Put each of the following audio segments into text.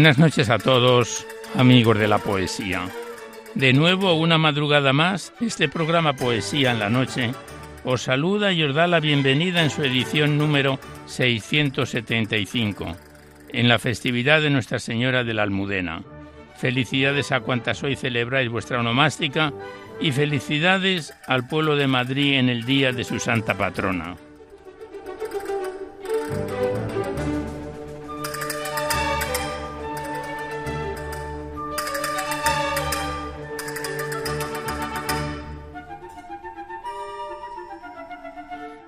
Buenas noches a todos, amigos de la poesía. De nuevo, una madrugada más, este programa Poesía en la Noche os saluda y os da la bienvenida en su edición número 675, en la festividad de Nuestra Señora de la Almudena. Felicidades a cuantas hoy celebráis vuestra onomástica y felicidades al pueblo de Madrid en el día de su santa patrona.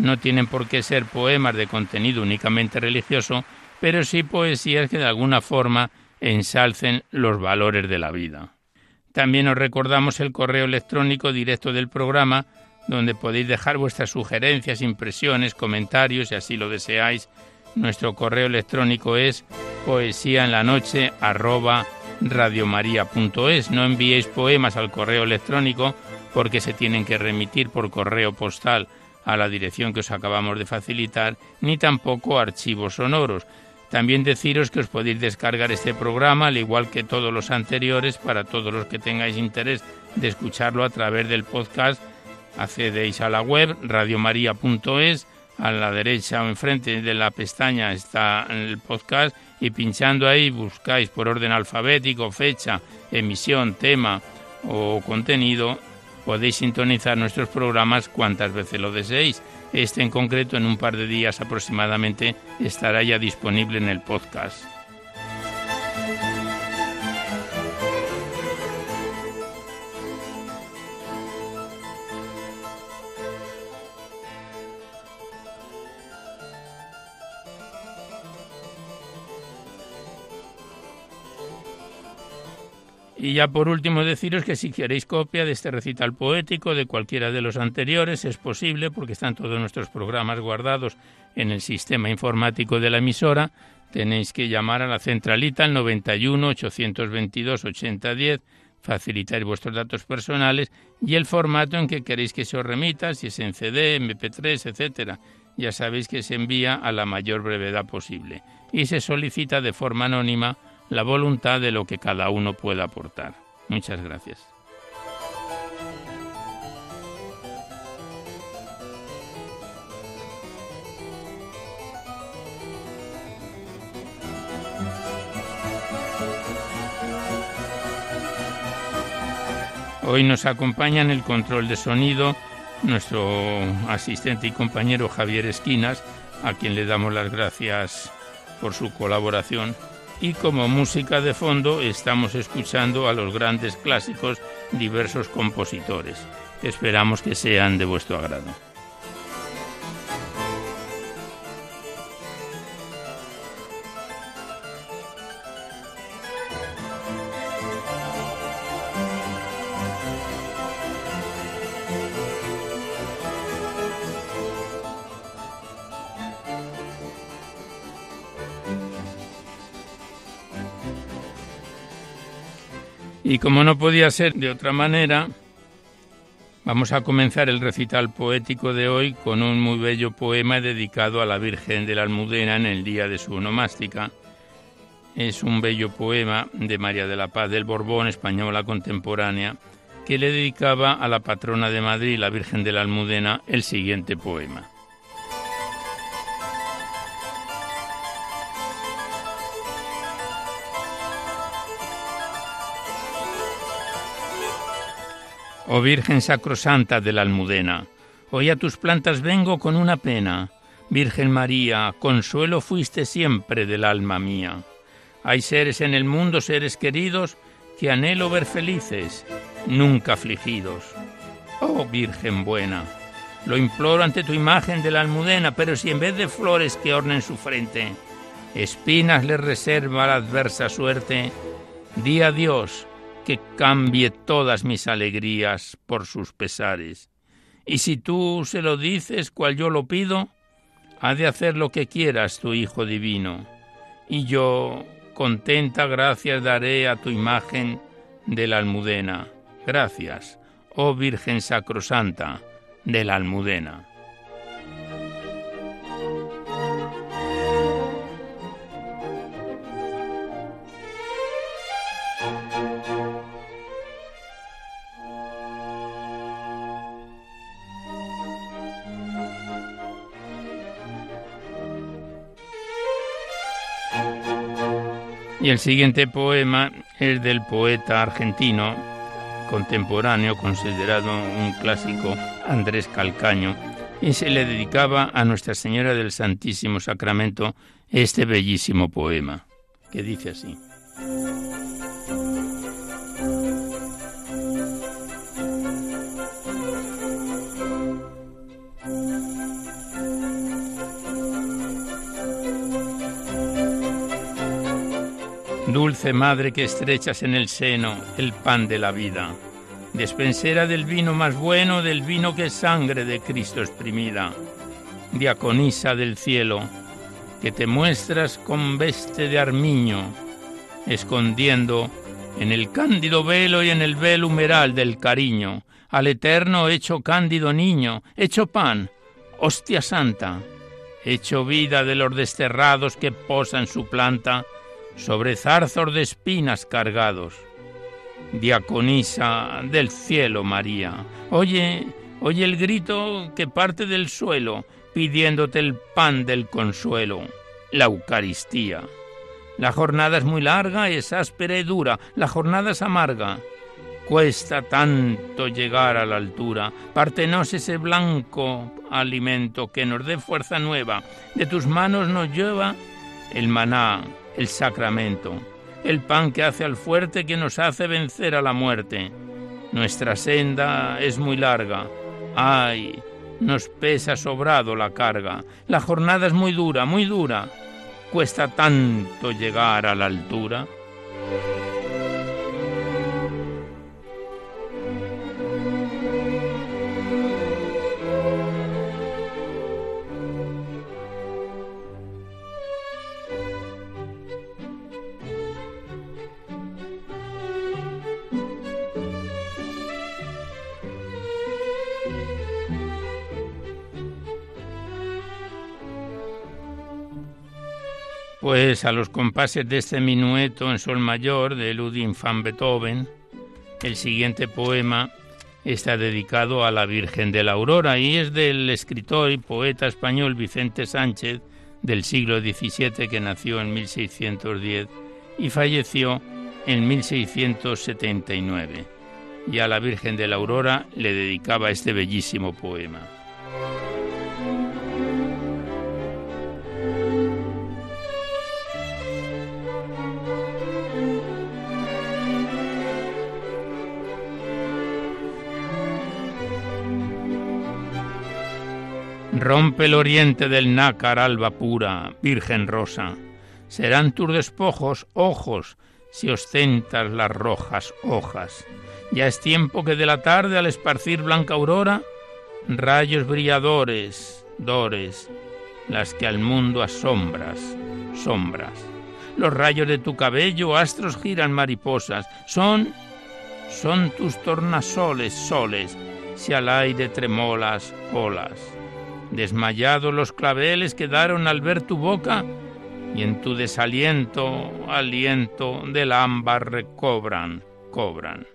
no tienen por qué ser poemas de contenido únicamente religioso, pero sí poesías que de alguna forma ensalcen los valores de la vida. También os recordamos el correo electrónico directo del programa, donde podéis dejar vuestras sugerencias, impresiones, comentarios, si así lo deseáis. Nuestro correo electrónico es poesía No enviéis poemas al correo electrónico porque se tienen que remitir por correo postal a la dirección que os acabamos de facilitar, ni tampoco archivos sonoros. También deciros que os podéis descargar este programa, al igual que todos los anteriores, para todos los que tengáis interés de escucharlo a través del podcast. Accedéis a la web radiomaria.es, a la derecha o enfrente de la pestaña está el podcast y pinchando ahí buscáis por orden alfabético, fecha, emisión, tema o contenido Podéis sintonizar nuestros programas cuantas veces lo deseéis. Este en concreto en un par de días aproximadamente estará ya disponible en el podcast. Y ya por último deciros que si queréis copia de este recital poético, de cualquiera de los anteriores, es posible porque están todos nuestros programas guardados en el sistema informático de la emisora. Tenéis que llamar a la centralita al 91 822 8010, facilitar vuestros datos personales y el formato en que queréis que se os remita, si es en CD, MP3, etcétera. Ya sabéis que se envía a la mayor brevedad posible y se solicita de forma anónima la voluntad de lo que cada uno pueda aportar. Muchas gracias. Hoy nos acompaña en el control de sonido nuestro asistente y compañero Javier Esquinas, a quien le damos las gracias por su colaboración y como música de fondo estamos escuchando a los grandes clásicos diversos compositores. Esperamos que sean de vuestro agrado. Y como no podía ser de otra manera, vamos a comenzar el recital poético de hoy con un muy bello poema dedicado a la Virgen de la Almudena en el día de su onomástica. Es un bello poema de María de la Paz del Borbón, española contemporánea, que le dedicaba a la patrona de Madrid, la Virgen de la Almudena, el siguiente poema. Oh Virgen Sacrosanta de la Almudena, hoy a tus plantas vengo con una pena. Virgen María, consuelo fuiste siempre del alma mía. Hay seres en el mundo, seres queridos, que anhelo ver felices, nunca afligidos. Oh Virgen buena, lo imploro ante tu imagen de la almudena, pero si en vez de flores que ornen su frente, espinas le reserva la adversa suerte, di a Dios que cambie todas mis alegrías por sus pesares. Y si tú se lo dices cual yo lo pido, ha de hacer lo que quieras tu Hijo Divino. Y yo, contenta, gracias daré a tu imagen de la almudena. Gracias, oh Virgen Sacrosanta de la almudena. Y el siguiente poema es del poeta argentino contemporáneo, considerado un clásico, Andrés Calcaño, y se le dedicaba a Nuestra Señora del Santísimo Sacramento este bellísimo poema, que dice así. Dulce madre que estrechas en el seno el pan de la vida, despensera del vino más bueno, del vino que sangre de Cristo exprimida, diaconisa del cielo, que te muestras con veste de armiño, escondiendo en el cándido velo y en el velo humeral del cariño, al eterno hecho cándido niño, hecho pan, hostia santa, hecho vida de los desterrados que posan su planta, sobre zarzos de espinas cargados. Diaconisa del cielo, María, oye, oye el grito que parte del suelo, pidiéndote el pan del consuelo, la Eucaristía. La jornada es muy larga, es áspera y dura, la jornada es amarga. Cuesta tanto llegar a la altura, pártenos ese blanco alimento que nos dé fuerza nueva, de tus manos nos lleva el maná el sacramento, el pan que hace al fuerte que nos hace vencer a la muerte. Nuestra senda es muy larga. Ay, nos pesa sobrado la carga. La jornada es muy dura, muy dura. Cuesta tanto llegar a la altura. Pues a los compases de este minueto en sol mayor de Ludwig van Beethoven, el siguiente poema está dedicado a la Virgen de la Aurora y es del escritor y poeta español Vicente Sánchez del siglo XVII que nació en 1610 y falleció en 1679. y a la Virgen de la Aurora le dedicaba este bellísimo poema. Rompe el oriente del nácar alba pura, Virgen rosa. Serán tus despojos ojos si ostentas las rojas hojas. Ya es tiempo que de la tarde al esparcir blanca aurora, rayos brilladores, dores, las que al mundo asombras, sombras. Los rayos de tu cabello, astros giran mariposas, son, son tus tornasoles, soles, si al aire tremolas olas. Desmayados los claveles quedaron al ver tu boca, y en tu desaliento, aliento del ámbar recobran, cobran.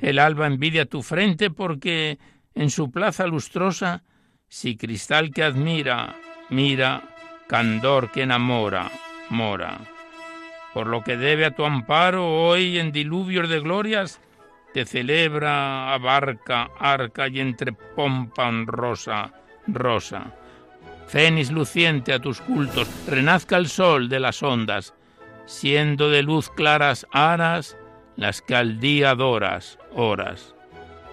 El alba envidia tu frente porque en su plaza lustrosa, si cristal que admira, mira, candor que enamora, mora. Por lo que debe a tu amparo hoy en diluvios de glorias, te celebra, abarca, arca y entre pompa honrosa, rosa. Fénix luciente a tus cultos, renazca el sol de las ondas, siendo de luz claras aras las que al día adoras, horas.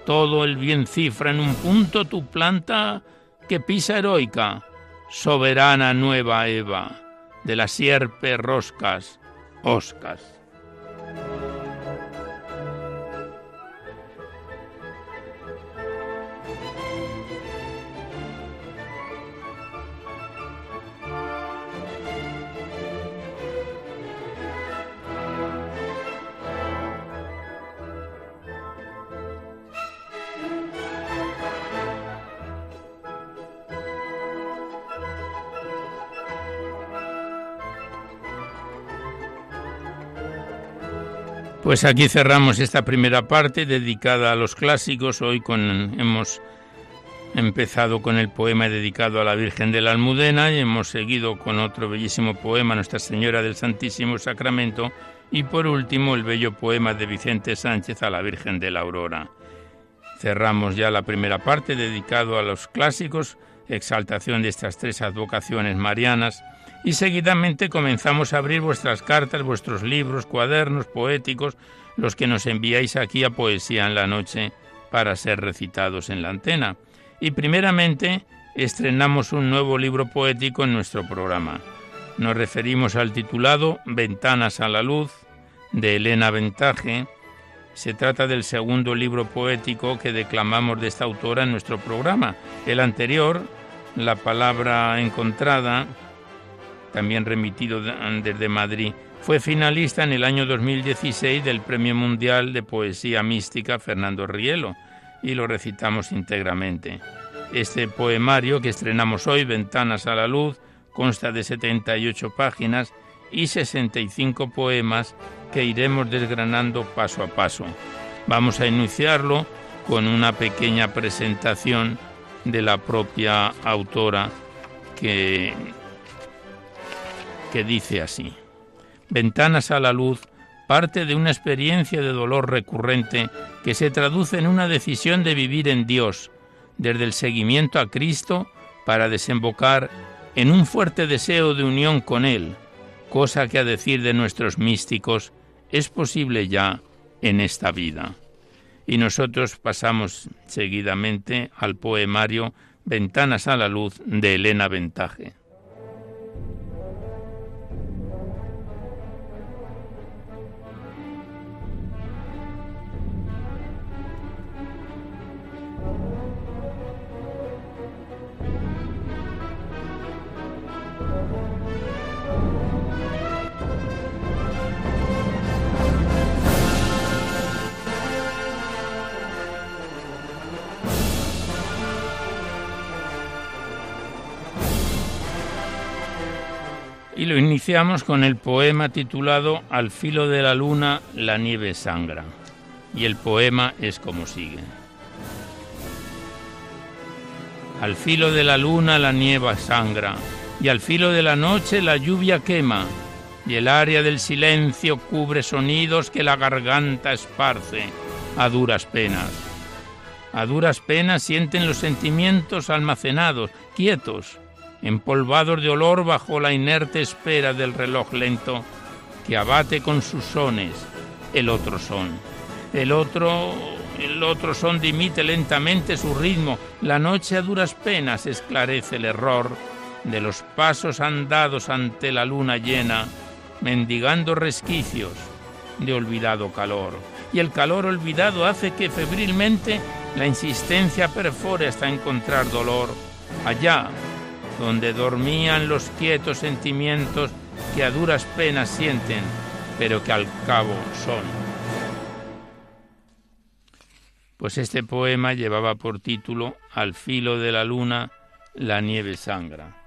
Todo el bien cifra en un punto tu planta que pisa heroica, soberana nueva Eva, de la sierpe roscas, oscas. Pues aquí cerramos esta primera parte dedicada a los clásicos. Hoy con, hemos empezado con el poema dedicado a la Virgen de la Almudena y hemos seguido con otro bellísimo poema, Nuestra Señora del Santísimo Sacramento, y por último el bello poema de Vicente Sánchez a la Virgen de la Aurora. Cerramos ya la primera parte dedicado a los clásicos, exaltación de estas tres advocaciones marianas, y seguidamente comenzamos a abrir vuestras cartas, vuestros libros, cuadernos poéticos, los que nos enviáis aquí a Poesía en la Noche para ser recitados en la antena. Y primeramente estrenamos un nuevo libro poético en nuestro programa. Nos referimos al titulado Ventanas a la Luz de Elena Ventaje. Se trata del segundo libro poético que declamamos de esta autora en nuestro programa. El anterior, La palabra encontrada, también remitido desde Madrid. Fue finalista en el año 2016 del Premio Mundial de Poesía Mística Fernando Rielo y lo recitamos íntegramente. Este poemario que estrenamos hoy, Ventanas a la Luz, consta de 78 páginas y 65 poemas que iremos desgranando paso a paso. Vamos a iniciarlo con una pequeña presentación de la propia autora que que dice así. Ventanas a la luz parte de una experiencia de dolor recurrente que se traduce en una decisión de vivir en Dios, desde el seguimiento a Cristo para desembocar en un fuerte deseo de unión con Él, cosa que a decir de nuestros místicos es posible ya en esta vida. Y nosotros pasamos seguidamente al poemario Ventanas a la luz de Elena Ventaje. Y lo iniciamos con el poema titulado Al filo de la luna la nieve sangra. Y el poema es como sigue. Al filo de la luna la nieve sangra, y al filo de la noche la lluvia quema, y el área del silencio cubre sonidos que la garganta esparce, a duras penas. A duras penas sienten los sentimientos almacenados, quietos, empolvados de olor bajo la inerte espera del reloj lento que abate con sus sones el otro son. El otro, el otro son dimite lentamente su ritmo. La noche a duras penas esclarece el error de los pasos andados ante la luna llena, mendigando resquicios de olvidado calor. Y el calor olvidado hace que febrilmente la insistencia perfore hasta encontrar dolor allá donde dormían los quietos sentimientos que a duras penas sienten, pero que al cabo son. Pues este poema llevaba por título Al filo de la luna, la nieve sangra.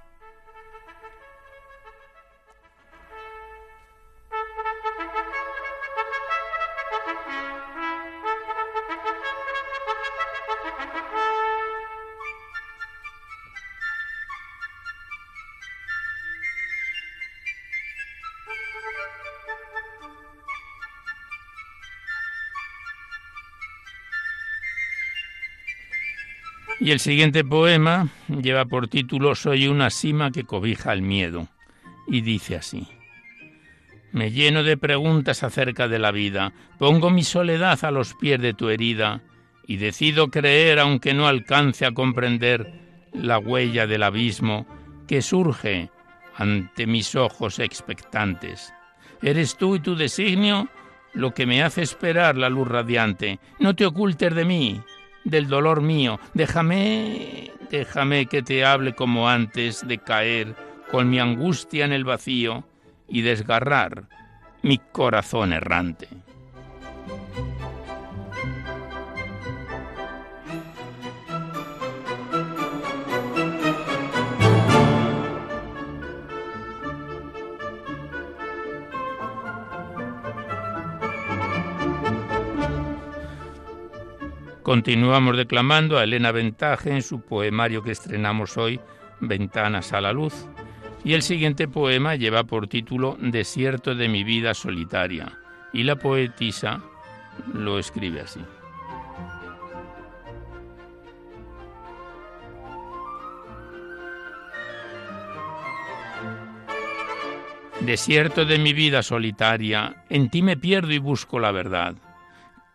Y el siguiente poema lleva por título Soy una cima que cobija el miedo y dice así. Me lleno de preguntas acerca de la vida, pongo mi soledad a los pies de tu herida y decido creer aunque no alcance a comprender la huella del abismo que surge ante mis ojos expectantes. Eres tú y tu designio lo que me hace esperar la luz radiante. No te ocultes de mí, del dolor mío. Déjame, déjame que te hable como antes de caer con mi angustia en el vacío y desgarrar mi corazón errante. Continuamos declamando a Elena Ventaje en su poemario que estrenamos hoy, Ventanas a la Luz. Y el siguiente poema lleva por título Desierto de mi vida solitaria. Y la poetisa lo escribe así. Desierto de mi vida solitaria, en ti me pierdo y busco la verdad.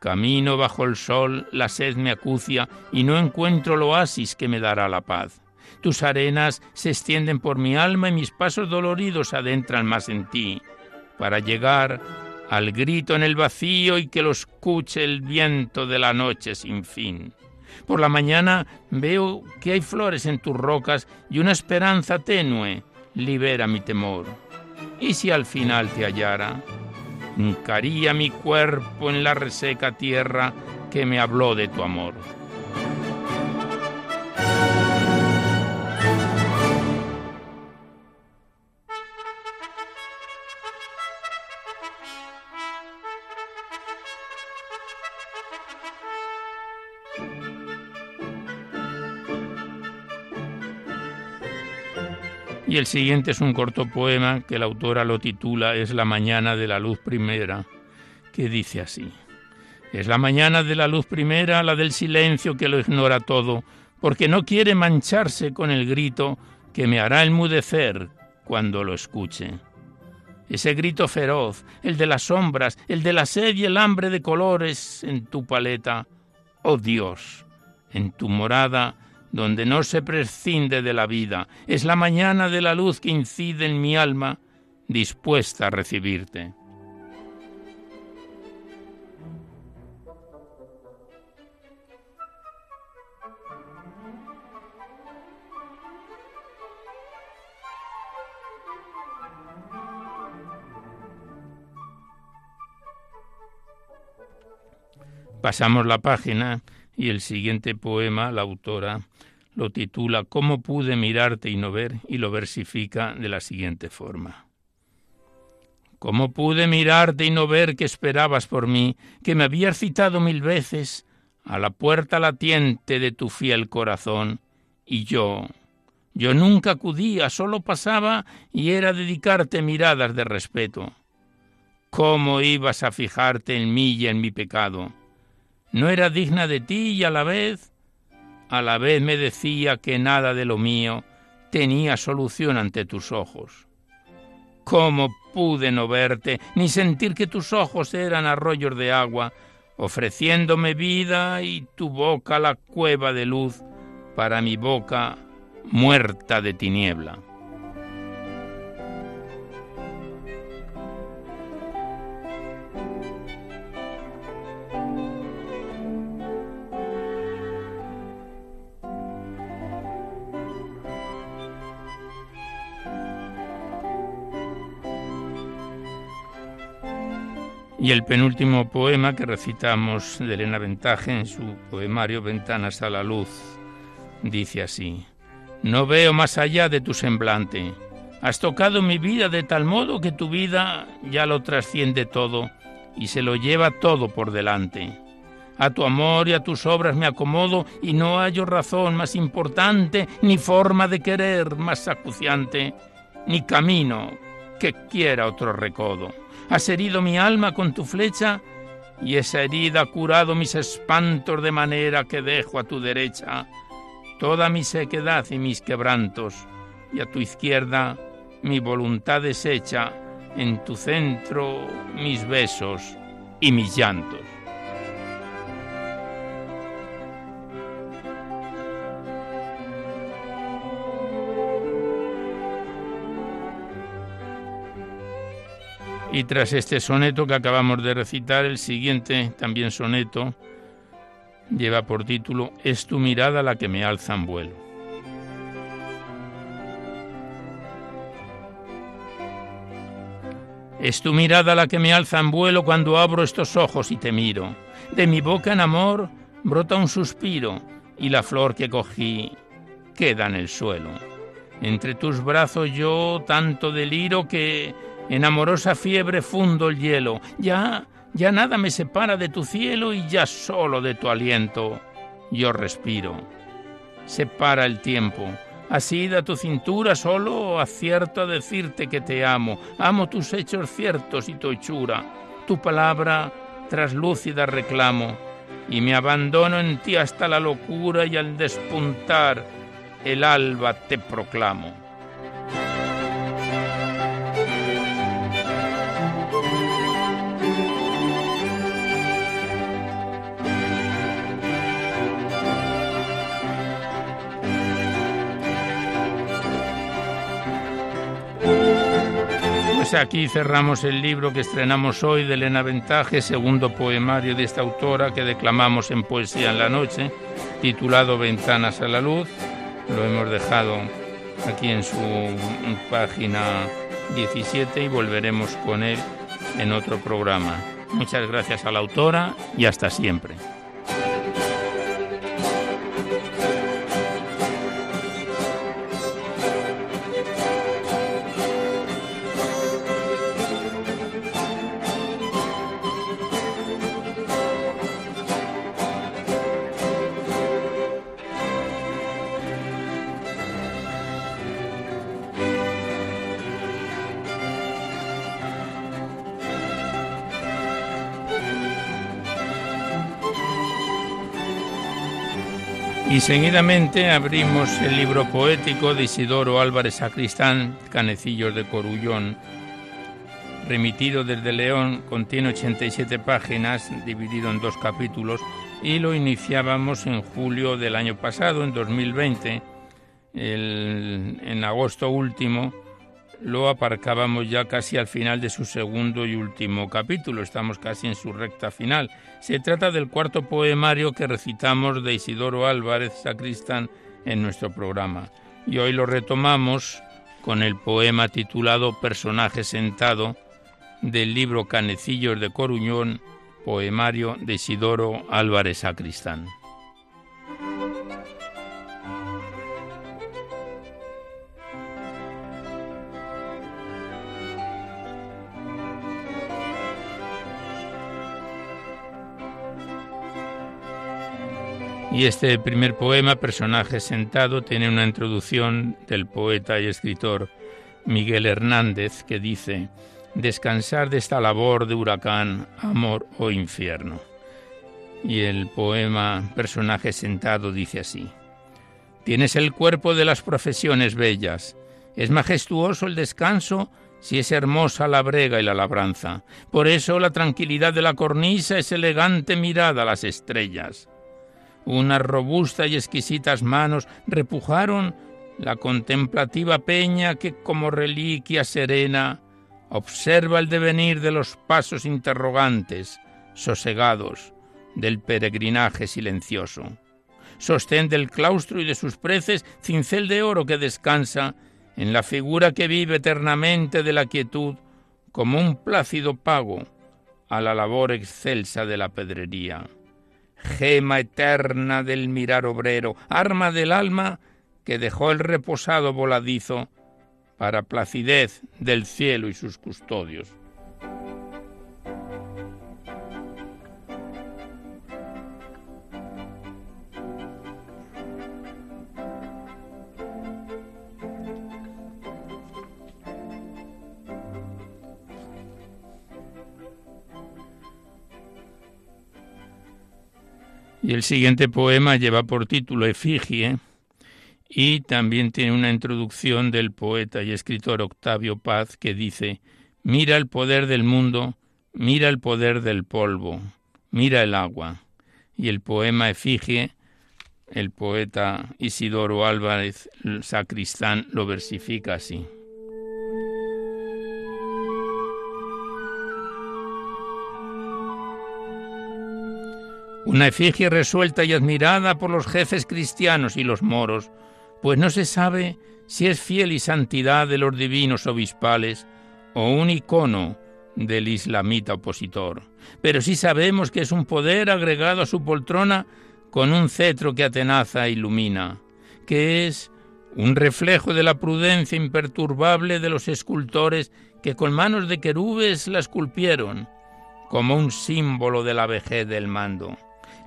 Camino bajo el sol, la sed me acucia y no encuentro el oasis que me dará la paz. Tus arenas se extienden por mi alma y mis pasos doloridos adentran más en ti, para llegar al grito en el vacío y que lo escuche el viento de la noche sin fin. Por la mañana veo que hay flores en tus rocas y una esperanza tenue libera mi temor. ¿Y si al final te hallara? Hincaría mi cuerpo en la reseca tierra que me habló de tu amor. El siguiente es un corto poema que la autora lo titula Es la mañana de la luz primera, que dice así. Es la mañana de la luz primera, la del silencio que lo ignora todo, porque no quiere mancharse con el grito que me hará enmudecer cuando lo escuche. Ese grito feroz, el de las sombras, el de la sed y el hambre de colores en tu paleta. Oh Dios, en tu morada donde no se prescinde de la vida. Es la mañana de la luz que incide en mi alma, dispuesta a recibirte. Pasamos la página y el siguiente poema, la autora lo titula ¿Cómo pude mirarte y no ver? y lo versifica de la siguiente forma. ¿Cómo pude mirarte y no ver que esperabas por mí, que me habías citado mil veces a la puerta latiente de tu fiel corazón? Y yo, yo nunca acudía, solo pasaba y era dedicarte miradas de respeto. ¿Cómo ibas a fijarte en mí y en mi pecado? No era digna de ti y a la vez, a la vez me decía que nada de lo mío tenía solución ante tus ojos. ¿Cómo pude no verte, ni sentir que tus ojos eran arroyos de agua, ofreciéndome vida y tu boca la cueva de luz para mi boca muerta de tiniebla? Y el penúltimo poema que recitamos de Elena Ventaje en su poemario Ventanas a la Luz dice así, No veo más allá de tu semblante, has tocado mi vida de tal modo que tu vida ya lo trasciende todo y se lo lleva todo por delante. A tu amor y a tus obras me acomodo y no hallo razón más importante, ni forma de querer más acuciante, ni camino que quiera otro recodo. Has herido mi alma con tu flecha y esa herida ha curado mis espantos de manera que dejo a tu derecha toda mi sequedad y mis quebrantos y a tu izquierda mi voluntad deshecha, en tu centro mis besos y mis llantos. Y tras este soneto que acabamos de recitar, el siguiente, también soneto, lleva por título Es tu mirada la que me alza en vuelo. Es tu mirada la que me alza en vuelo cuando abro estos ojos y te miro. De mi boca en amor brota un suspiro y la flor que cogí queda en el suelo. Entre tus brazos yo tanto deliro que en amorosa fiebre fundo el hielo. Ya, ya nada me separa de tu cielo y ya solo de tu aliento yo respiro. Separa el tiempo. Así da tu cintura solo acierto a decirte que te amo. Amo tus hechos ciertos y tu hechura. Tu palabra traslúcida reclamo. Y me abandono en ti hasta la locura y al despuntar el alba te proclamo. Pues aquí cerramos el libro que estrenamos hoy de Elena Ventaje, segundo poemario de esta autora que declamamos en Poesía en la Noche, titulado Ventanas a la Luz. Lo hemos dejado aquí en su página 17 y volveremos con él en otro programa. Muchas gracias a la autora y hasta siempre. Y seguidamente abrimos el libro poético de Isidoro Álvarez Sacristán, Canecillos de Corullón, remitido desde León, contiene 87 páginas, dividido en dos capítulos, y lo iniciábamos en julio del año pasado, en 2020. en agosto último lo aparcábamos ya casi al final de su segundo y último capítulo, estamos casi en su recta final. Se trata del cuarto poemario que recitamos de Isidoro Álvarez Sacristán en nuestro programa. Y hoy lo retomamos con el poema titulado Personaje sentado del libro Canecillos de Coruñón, poemario de Isidoro Álvarez Sacristán. Y este primer poema, Personaje sentado, tiene una introducción del poeta y escritor Miguel Hernández que dice, Descansar de esta labor de huracán, amor o infierno. Y el poema Personaje sentado dice así. Tienes el cuerpo de las profesiones bellas. Es majestuoso el descanso si es hermosa la brega y la labranza. Por eso la tranquilidad de la cornisa es elegante mirada a las estrellas. Unas robustas y exquisitas manos repujaron la contemplativa peña que como reliquia serena observa el devenir de los pasos interrogantes, sosegados, del peregrinaje silencioso. Sostén del claustro y de sus preces cincel de oro que descansa en la figura que vive eternamente de la quietud como un plácido pago a la labor excelsa de la pedrería. Gema eterna del mirar obrero, arma del alma que dejó el reposado voladizo para placidez del cielo y sus custodios. Y el siguiente poema lleva por título Efigie y también tiene una introducción del poeta y escritor Octavio Paz que dice, mira el poder del mundo, mira el poder del polvo, mira el agua. Y el poema Efigie, el poeta Isidoro Álvarez Sacristán lo versifica así. Una efigie resuelta y admirada por los jefes cristianos y los moros, pues no se sabe si es fiel y santidad de los divinos obispales o un icono del islamita opositor. Pero sí sabemos que es un poder agregado a su poltrona con un cetro que atenaza e ilumina, que es un reflejo de la prudencia imperturbable de los escultores que con manos de querubes la esculpieron, como un símbolo de la vejez del mando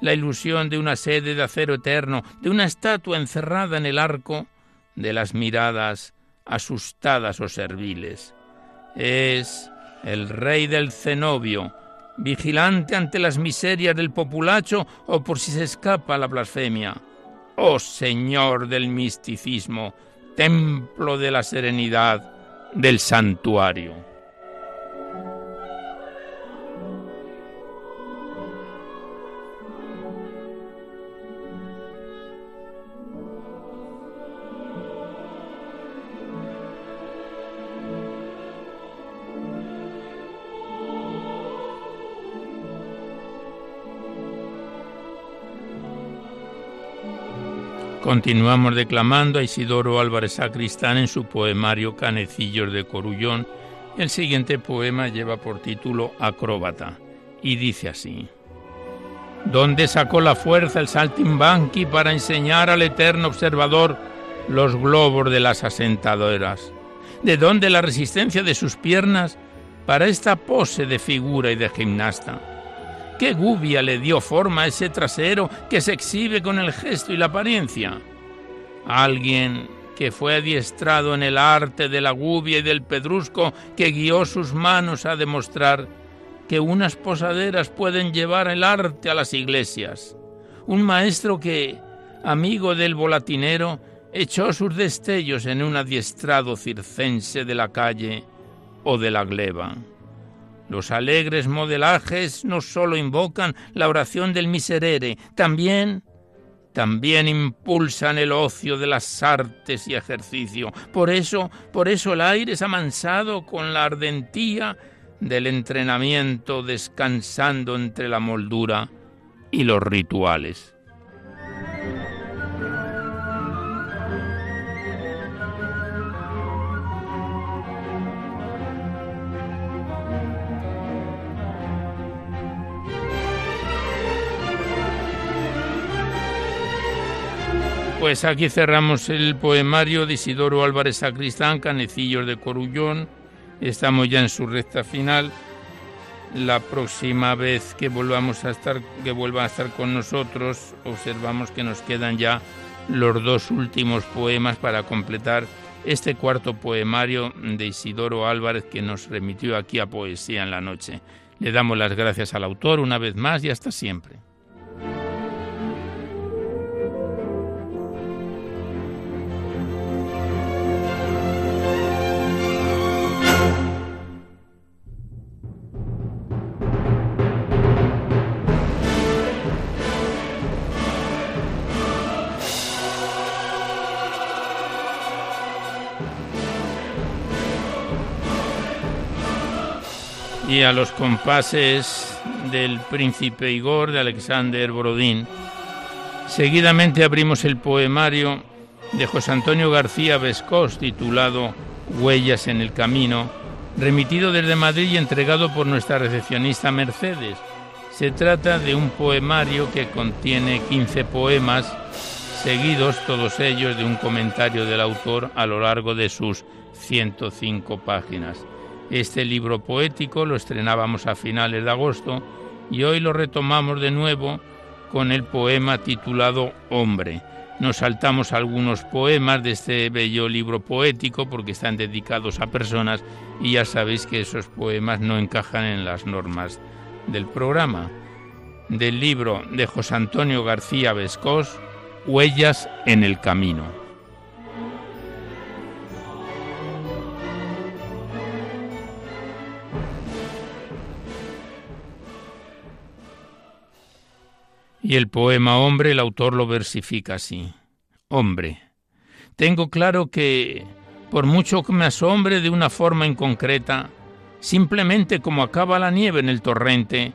la ilusión de una sede de acero eterno, de una estatua encerrada en el arco de las miradas asustadas o serviles. Es el rey del cenobio, vigilante ante las miserias del populacho o por si se escapa la blasfemia. Oh Señor del misticismo, templo de la serenidad del santuario. Continuamos declamando a Isidoro Álvarez Sacristán en su poemario Canecillos de Corullón. El siguiente poema lleva por título Acróbata y dice así. ¿Dónde sacó la fuerza el saltimbanqui para enseñar al eterno observador los globos de las asentadoras? ¿De dónde la resistencia de sus piernas para esta pose de figura y de gimnasta? ¿Qué gubia le dio forma a ese trasero que se exhibe con el gesto y la apariencia? Alguien que fue adiestrado en el arte de la gubia y del pedrusco, que guió sus manos a demostrar que unas posaderas pueden llevar el arte a las iglesias. Un maestro que, amigo del volatinero, echó sus destellos en un adiestrado circense de la calle o de la gleba. Los alegres modelajes no sólo invocan la oración del miserere, también también impulsan el ocio de las artes y ejercicio. Por eso, por eso el aire es amansado con la ardentía del entrenamiento descansando entre la moldura y los rituales. Pues aquí cerramos el poemario de Isidoro Álvarez Sacristán, Canecillos de Corullón. Estamos ya en su recta final. La próxima vez que volvamos a estar, que vuelva a estar con nosotros, observamos que nos quedan ya los dos últimos poemas para completar este cuarto poemario de Isidoro Álvarez que nos remitió aquí a Poesía en la Noche. Le damos las gracias al autor una vez más y hasta siempre. A los compases del príncipe Igor de Alexander Borodín. Seguidamente abrimos el poemario de José Antonio García Vescós titulado Huellas en el Camino, remitido desde Madrid y entregado por nuestra recepcionista Mercedes. Se trata de un poemario que contiene 15 poemas seguidos todos ellos de un comentario del autor a lo largo de sus 105 páginas. Este libro poético lo estrenábamos a finales de agosto y hoy lo retomamos de nuevo con el poema titulado Hombre. Nos saltamos algunos poemas de este bello libro poético porque están dedicados a personas y ya sabéis que esos poemas no encajan en las normas del programa. Del libro de José Antonio García Vescós, Huellas en el Camino. Y el poema Hombre, el autor lo versifica así. Hombre, tengo claro que, por mucho que me asombre de una forma inconcreta, simplemente como acaba la nieve en el torrente,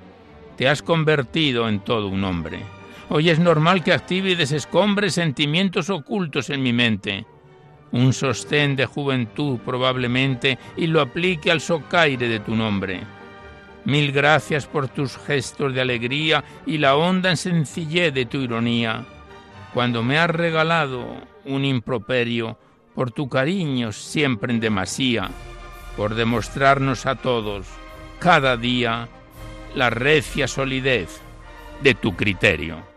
te has convertido en todo un hombre. Hoy es normal que active y desescombre sentimientos ocultos en mi mente, un sostén de juventud probablemente, y lo aplique al socaire de tu nombre Mil gracias por tus gestos de alegría y la honda sencillez de tu ironía. Cuando me has regalado un improperio por tu cariño siempre en demasía, por demostrarnos a todos cada día la recia solidez de tu criterio.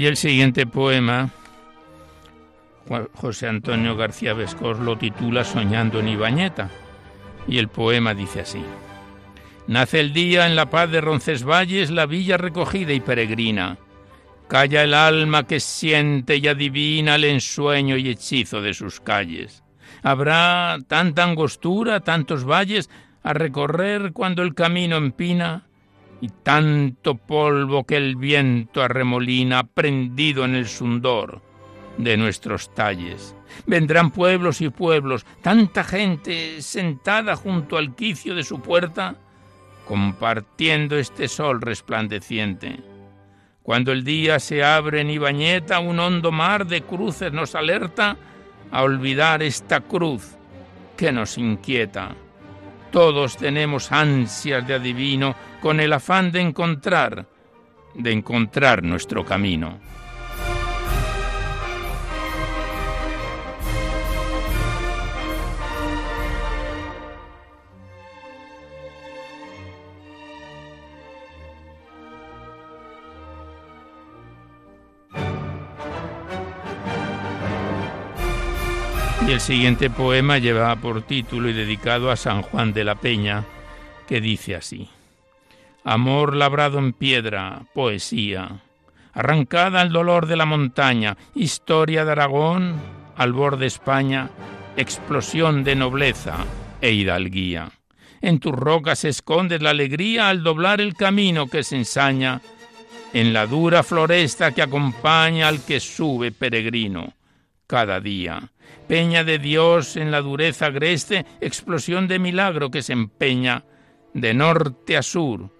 Y el siguiente poema, José Antonio García Vescos lo titula Soñando en Ibañeta. Y el poema dice así. Nace el día en la paz de Roncesvalles, la villa recogida y peregrina. Calla el alma que siente y adivina el ensueño y hechizo de sus calles. Habrá tanta angostura, tantos valles a recorrer cuando el camino empina y tanto polvo que el viento arremolina prendido en el sundor de nuestros talles. Vendrán pueblos y pueblos, tanta gente sentada junto al quicio de su puerta, compartiendo este sol resplandeciente. Cuando el día se abre en Ibañeta, un hondo mar de cruces nos alerta a olvidar esta cruz que nos inquieta. Todos tenemos ansias de adivino con el afán de encontrar, de encontrar nuestro camino. Y el siguiente poema lleva por título y dedicado a San Juan de la Peña, que dice así. Amor labrado en piedra, poesía, arrancada al dolor de la montaña, historia de Aragón, albor de España, explosión de nobleza e hidalguía. En tus rocas escondes la alegría al doblar el camino que se ensaña, en la dura floresta que acompaña al que sube peregrino cada día. Peña de Dios en la dureza agreste, explosión de milagro que se empeña de norte a sur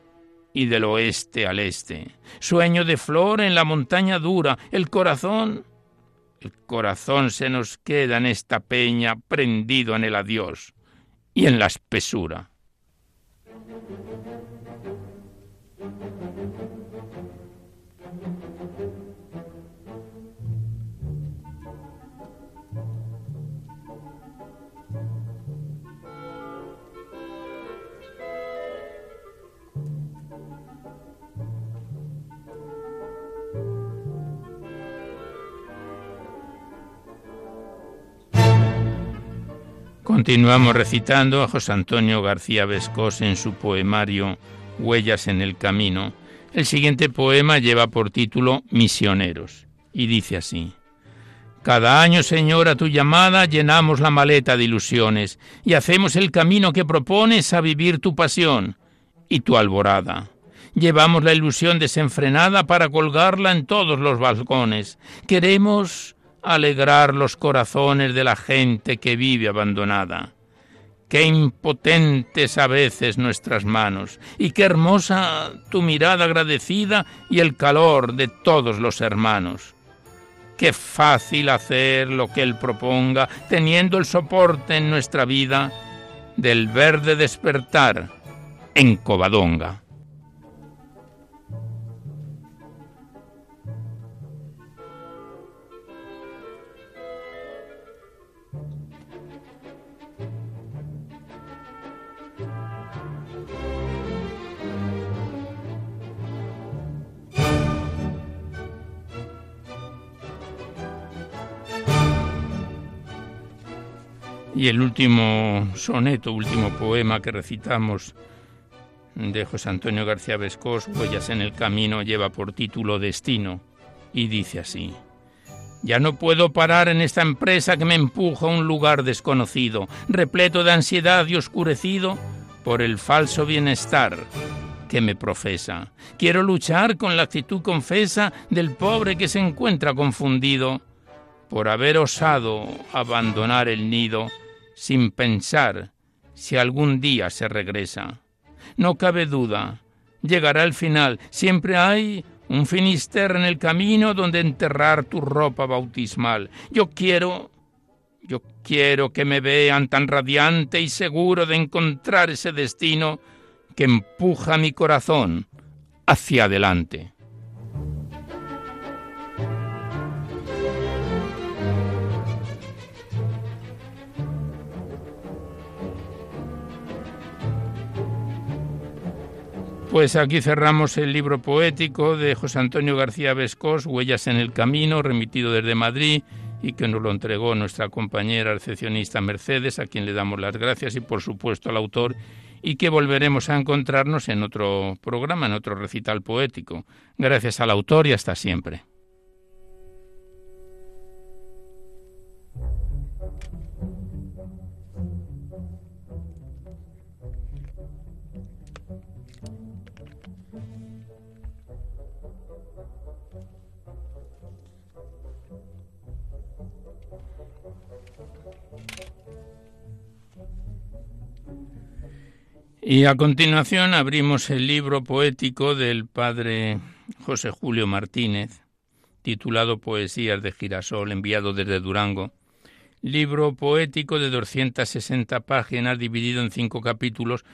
y del oeste al este. Sueño de flor en la montaña dura, el corazón, el corazón se nos queda en esta peña prendido en el adiós y en la espesura. Continuamos recitando a José Antonio García Vescos en su poemario Huellas en el Camino. El siguiente poema lleva por título Misioneros y dice así. Cada año, Señor, a tu llamada llenamos la maleta de ilusiones y hacemos el camino que propones a vivir tu pasión y tu alborada. Llevamos la ilusión desenfrenada para colgarla en todos los balcones. Queremos alegrar los corazones de la gente que vive abandonada. Qué impotentes a veces nuestras manos, y qué hermosa tu mirada agradecida y el calor de todos los hermanos. Qué fácil hacer lo que Él proponga, teniendo el soporte en nuestra vida del verde despertar en Covadonga. Y el último soneto, último poema que recitamos de José Antonio García Vescós, Huellas en el Camino, lleva por título Destino y dice así. Ya no puedo parar en esta empresa que me empuja a un lugar desconocido, repleto de ansiedad y oscurecido por el falso bienestar que me profesa. Quiero luchar con la actitud confesa del pobre que se encuentra confundido por haber osado abandonar el nido sin pensar si algún día se regresa. No cabe duda, llegará el final. Siempre hay un finister en el camino donde enterrar tu ropa bautismal. Yo quiero, yo quiero que me vean tan radiante y seguro de encontrar ese destino que empuja mi corazón hacia adelante. Pues aquí cerramos el libro poético de José Antonio García Vescós, Huellas en el Camino, remitido desde Madrid y que nos lo entregó nuestra compañera recepcionista Mercedes, a quien le damos las gracias y por supuesto al autor y que volveremos a encontrarnos en otro programa, en otro recital poético. Gracias al autor y hasta siempre. Y a continuación abrimos el libro poético del padre José Julio Martínez, titulado Poesías de Girasol, enviado desde Durango. Libro poético de 260 páginas, dividido en cinco capítulos,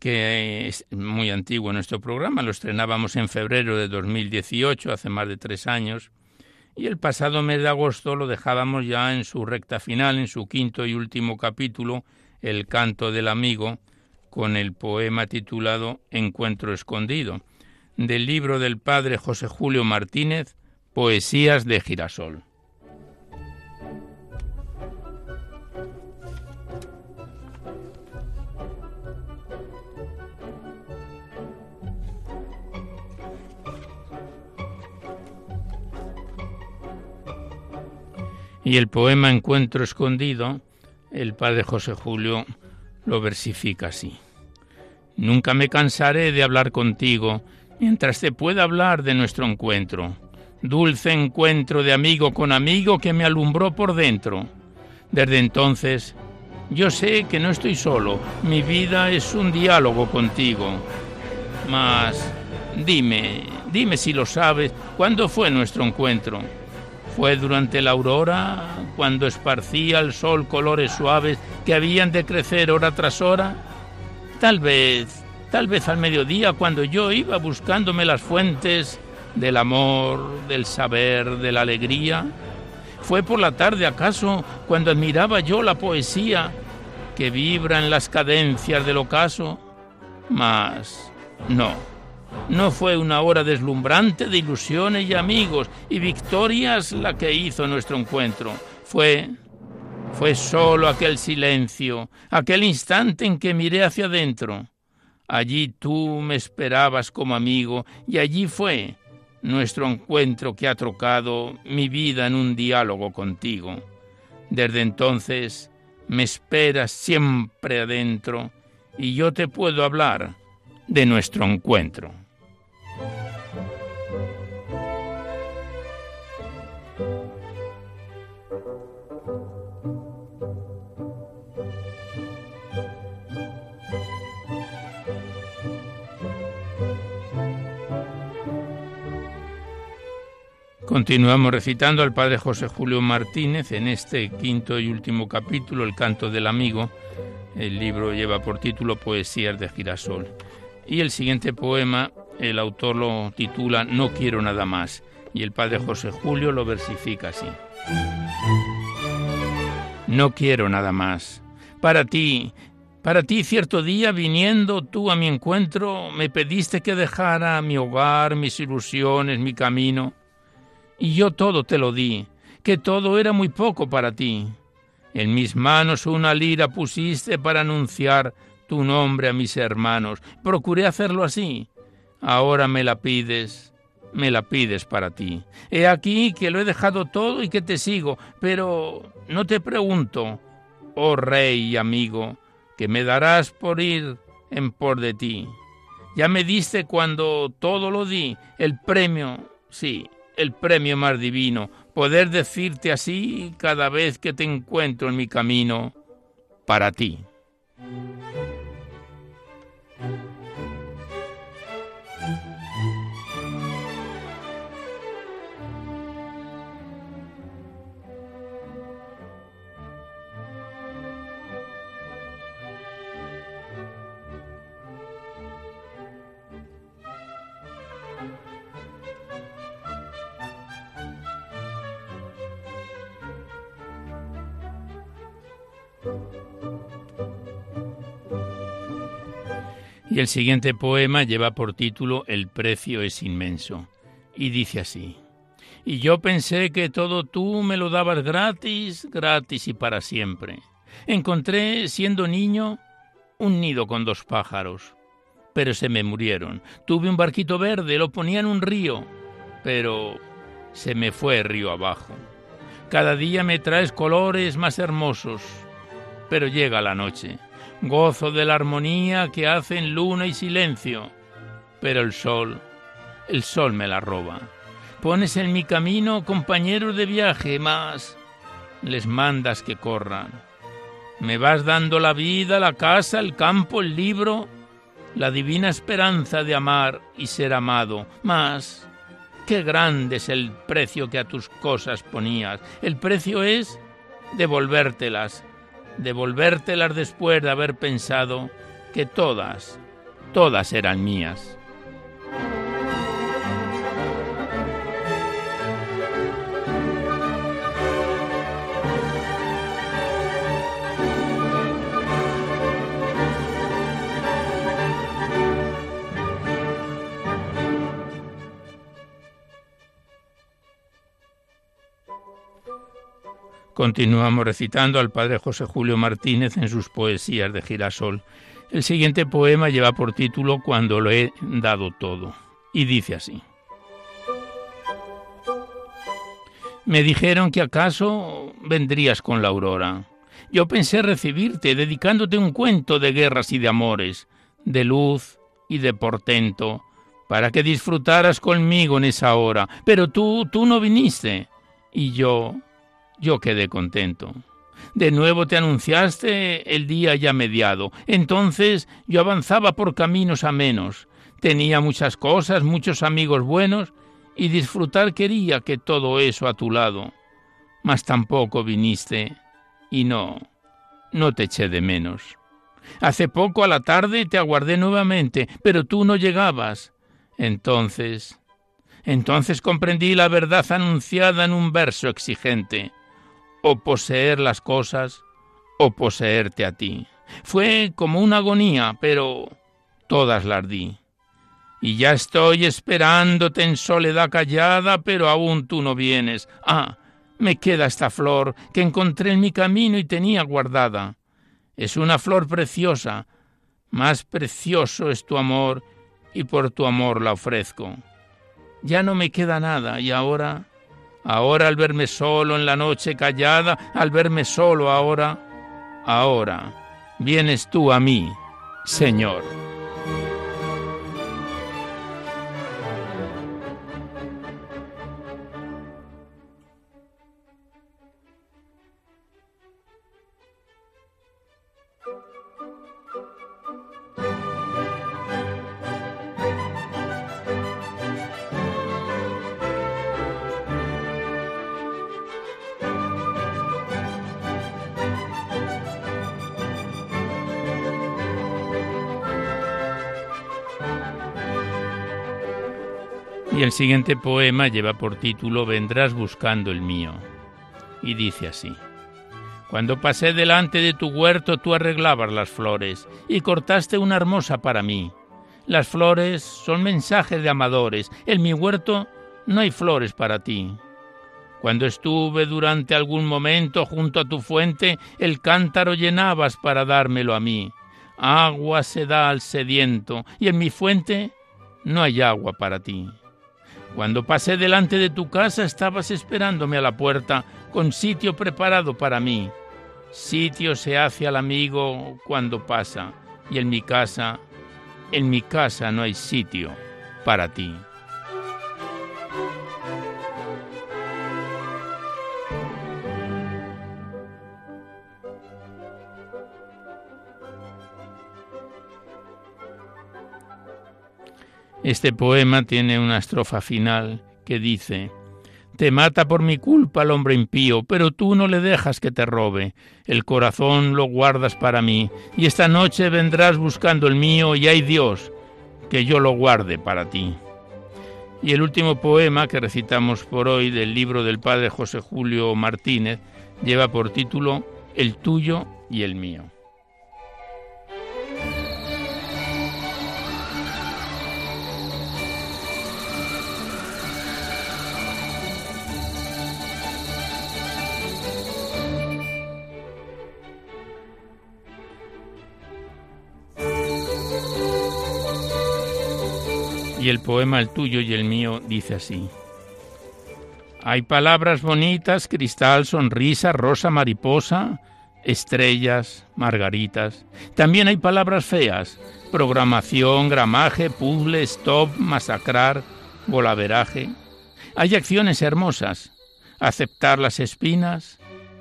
que es muy antiguo en nuestro programa. Lo estrenábamos en febrero de 2018, hace más de tres años. Y el pasado mes de agosto lo dejábamos ya en su recta final, en su quinto y último capítulo, El canto del amigo, con el poema titulado Encuentro escondido, del libro del padre José Julio Martínez, Poesías de Girasol. Y el poema Encuentro escondido, el padre José Julio lo versifica así. Nunca me cansaré de hablar contigo mientras te pueda hablar de nuestro encuentro. Dulce encuentro de amigo con amigo que me alumbró por dentro. Desde entonces, yo sé que no estoy solo, mi vida es un diálogo contigo. Mas, dime, dime si lo sabes, ¿cuándo fue nuestro encuentro? ¿Fue durante la aurora, cuando esparcía el sol colores suaves que habían de crecer hora tras hora? Tal vez, tal vez al mediodía, cuando yo iba buscándome las fuentes del amor, del saber, de la alegría. ¿Fue por la tarde acaso cuando admiraba yo la poesía que vibra en las cadencias del ocaso? Mas no, no fue una hora deslumbrante de ilusiones y amigos y victorias la que hizo nuestro encuentro. Fue fue solo aquel silencio, aquel instante en que miré hacia adentro. Allí tú me esperabas como amigo y allí fue nuestro encuentro que ha trocado mi vida en un diálogo contigo. Desde entonces me esperas siempre adentro y yo te puedo hablar de nuestro encuentro. Continuamos recitando al Padre José Julio Martínez en este quinto y último capítulo, El canto del amigo. El libro lleva por título Poesías de Girasol. Y el siguiente poema, el autor lo titula No quiero nada más. Y el Padre José Julio lo versifica así. No quiero nada más. Para ti, para ti cierto día viniendo tú a mi encuentro, me pediste que dejara mi hogar, mis ilusiones, mi camino y yo todo te lo di, que todo era muy poco para ti. En mis manos una lira pusiste para anunciar tu nombre a mis hermanos. Procuré hacerlo así. Ahora me la pides, me la pides para ti. He aquí que lo he dejado todo y que te sigo, pero no te pregunto, oh rey y amigo, que me darás por ir en por de ti. Ya me diste cuando todo lo di, el premio, sí, el premio más divino, poder decirte así cada vez que te encuentro en mi camino para ti. Y el siguiente poema lleva por título El precio es inmenso. Y dice así. Y yo pensé que todo tú me lo dabas gratis, gratis y para siempre. Encontré, siendo niño, un nido con dos pájaros, pero se me murieron. Tuve un barquito verde, lo ponía en un río, pero se me fue río abajo. Cada día me traes colores más hermosos, pero llega la noche gozo de la armonía que hacen luna y silencio. Pero el sol, el sol me la roba. Pones en mi camino compañeros de viaje, más les mandas que corran. Me vas dando la vida, la casa, el campo, el libro, la divina esperanza de amar y ser amado, más qué grande es el precio que a tus cosas ponías. El precio es devolvértelas devolvértelas después de haber pensado que todas, todas eran mías. Continuamos recitando al padre José Julio Martínez en sus poesías de girasol. El siguiente poema lleva por título Cuando lo he dado todo y dice así. Me dijeron que acaso vendrías con la aurora. Yo pensé recibirte dedicándote un cuento de guerras y de amores, de luz y de portento, para que disfrutaras conmigo en esa hora. Pero tú, tú no viniste. Y yo, yo quedé contento. De nuevo te anunciaste el día ya mediado. Entonces yo avanzaba por caminos a menos. Tenía muchas cosas, muchos amigos buenos, y disfrutar quería que todo eso a tu lado. Mas tampoco viniste, y no, no te eché de menos. Hace poco a la tarde te aguardé nuevamente, pero tú no llegabas. Entonces, entonces comprendí la verdad anunciada en un verso exigente o poseer las cosas o poseerte a ti. Fue como una agonía, pero todas las di. Y ya estoy esperándote en soledad callada, pero aún tú no vienes. Ah, me queda esta flor que encontré en mi camino y tenía guardada. Es una flor preciosa, más precioso es tu amor, y por tu amor la ofrezco. ya no me queda nada y ahora, ahora al verme solo en la noche callada, al verme solo ahora, ahora, vienes tú a mí, Señor. Y el siguiente poema lleva por título Vendrás buscando el mío. Y dice así. Cuando pasé delante de tu huerto tú arreglabas las flores y cortaste una hermosa para mí. Las flores son mensajes de amadores. En mi huerto no hay flores para ti. Cuando estuve durante algún momento junto a tu fuente, el cántaro llenabas para dármelo a mí. Agua se da al sediento, y en mi fuente no hay agua para ti. Cuando pasé delante de tu casa estabas esperándome a la puerta con sitio preparado para mí. Sitio se hace al amigo cuando pasa y en mi casa, en mi casa no hay sitio para ti. Este poema tiene una estrofa final que dice, Te mata por mi culpa el hombre impío, pero tú no le dejas que te robe, el corazón lo guardas para mí, y esta noche vendrás buscando el mío, y hay Dios, que yo lo guarde para ti. Y el último poema que recitamos por hoy del libro del padre José Julio Martínez lleva por título El tuyo y el mío. Y el poema El tuyo y el mío dice así. Hay palabras bonitas, cristal, sonrisa, rosa, mariposa, estrellas, margaritas. También hay palabras feas, programación, gramaje, puzzle, stop, masacrar, volaveraje. Hay acciones hermosas, aceptar las espinas,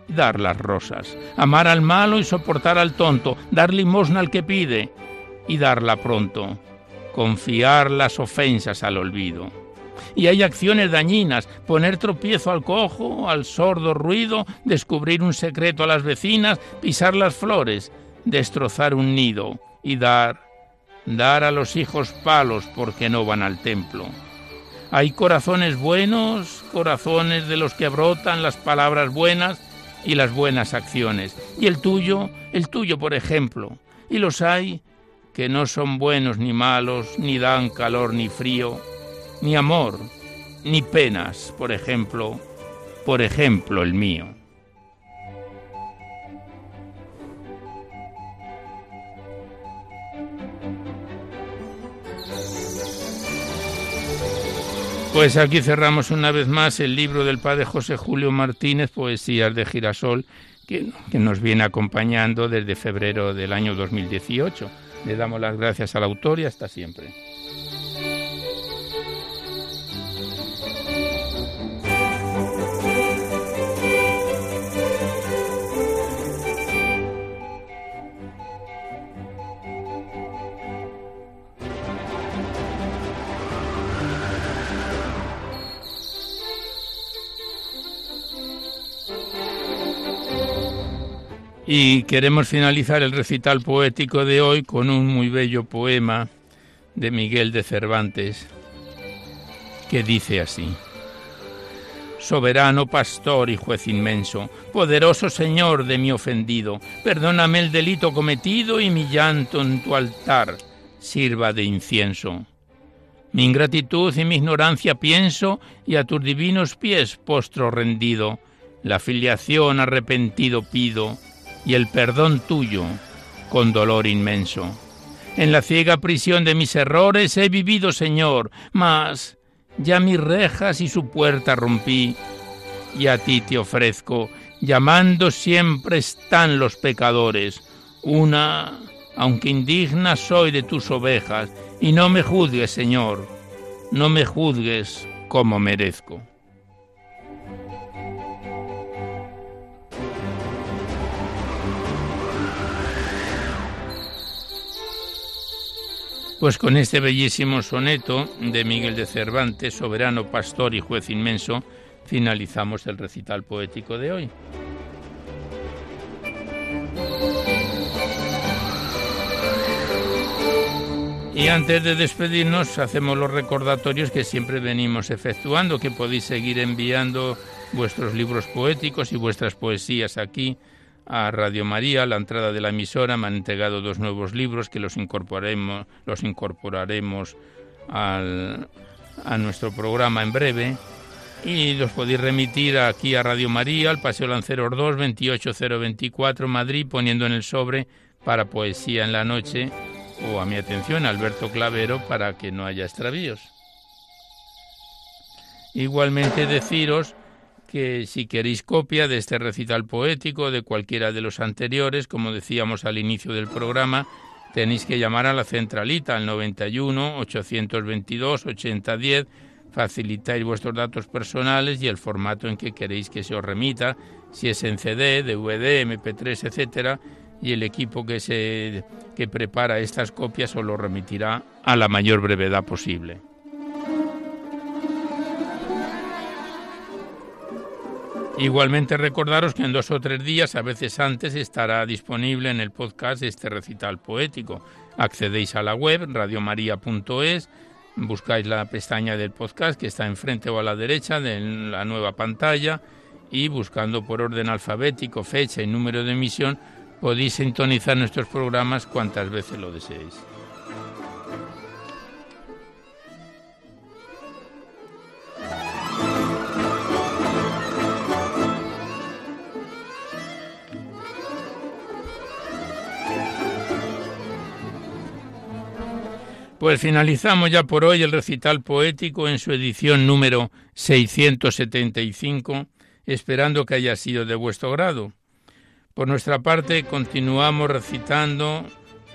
dar las rosas, amar al malo y soportar al tonto, dar limosna al que pide y darla pronto confiar las ofensas al olvido. Y hay acciones dañinas, poner tropiezo al cojo, al sordo ruido, descubrir un secreto a las vecinas, pisar las flores, destrozar un nido y dar, dar a los hijos palos porque no van al templo. Hay corazones buenos, corazones de los que brotan las palabras buenas y las buenas acciones. Y el tuyo, el tuyo, por ejemplo. Y los hay que no son buenos ni malos, ni dan calor ni frío, ni amor, ni penas, por ejemplo, por ejemplo el mío. Pues aquí cerramos una vez más el libro del padre José Julio Martínez, Poesías de Girasol, que, que nos viene acompañando desde febrero del año 2018. Le damos las gracias al autor y hasta siempre. Y queremos finalizar el recital poético de hoy con un muy bello poema de Miguel de Cervantes que dice así. Soberano pastor y juez inmenso, poderoso Señor de mi ofendido, perdóname el delito cometido y mi llanto en tu altar sirva de incienso. Mi ingratitud y mi ignorancia pienso y a tus divinos pies postro rendido, la filiación arrepentido pido, y el perdón tuyo con dolor inmenso. En la ciega prisión de mis errores he vivido, Señor, mas ya mis rejas y su puerta rompí, y a ti te ofrezco, llamando siempre están los pecadores, una, aunque indigna soy de tus ovejas, y no me juzgues, Señor, no me juzgues como merezco. Pues con este bellísimo soneto de Miguel de Cervantes, soberano, pastor y juez inmenso, finalizamos el recital poético de hoy. Y antes de despedirnos, hacemos los recordatorios que siempre venimos efectuando, que podéis seguir enviando vuestros libros poéticos y vuestras poesías aquí a Radio María, la entrada de la emisora, me han entregado dos nuevos libros que los incorporaremos, los incorporaremos al, a nuestro programa en breve. Y los podéis remitir aquí a Radio María, al Paseo Lanceros 2, 28024, Madrid, poniendo en el sobre para Poesía en la Noche o a mi atención Alberto Clavero para que no haya extravíos. Igualmente deciros que si queréis copia de este recital poético, de cualquiera de los anteriores, como decíamos al inicio del programa, tenéis que llamar a la centralita al 91 822 8010, facilitáis vuestros datos personales y el formato en que queréis que se os remita, si es en CD, DVD, MP3, etcétera, y el equipo que se que prepara estas copias os lo remitirá a la mayor brevedad posible. Igualmente recordaros que en dos o tres días, a veces antes, estará disponible en el podcast este recital poético. Accedéis a la web radiomaria.es, buscáis la pestaña del podcast que está enfrente o a la derecha de la nueva pantalla y buscando por orden alfabético, fecha y número de emisión, podéis sintonizar nuestros programas cuantas veces lo deseéis. Pues finalizamos ya por hoy el recital poético en su edición número 675, esperando que haya sido de vuestro grado. Por nuestra parte, continuamos recitando,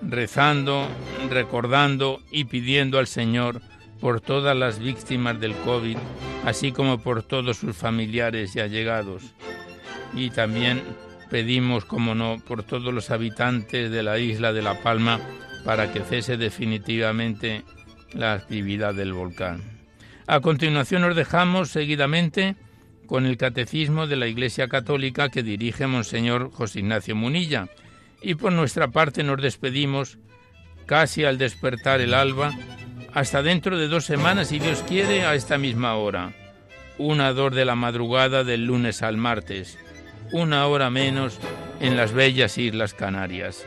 rezando, recordando y pidiendo al Señor por todas las víctimas del COVID, así como por todos sus familiares y allegados. Y también pedimos, como no, por todos los habitantes de la isla de La Palma, para que cese definitivamente la actividad del volcán. A continuación nos dejamos seguidamente con el Catecismo de la Iglesia Católica que dirige Monseñor José Ignacio Munilla. Y por nuestra parte nos despedimos casi al despertar el alba. Hasta dentro de dos semanas, si Dios quiere, a esta misma hora, una dor de la madrugada del lunes al martes, una hora menos en las bellas Islas Canarias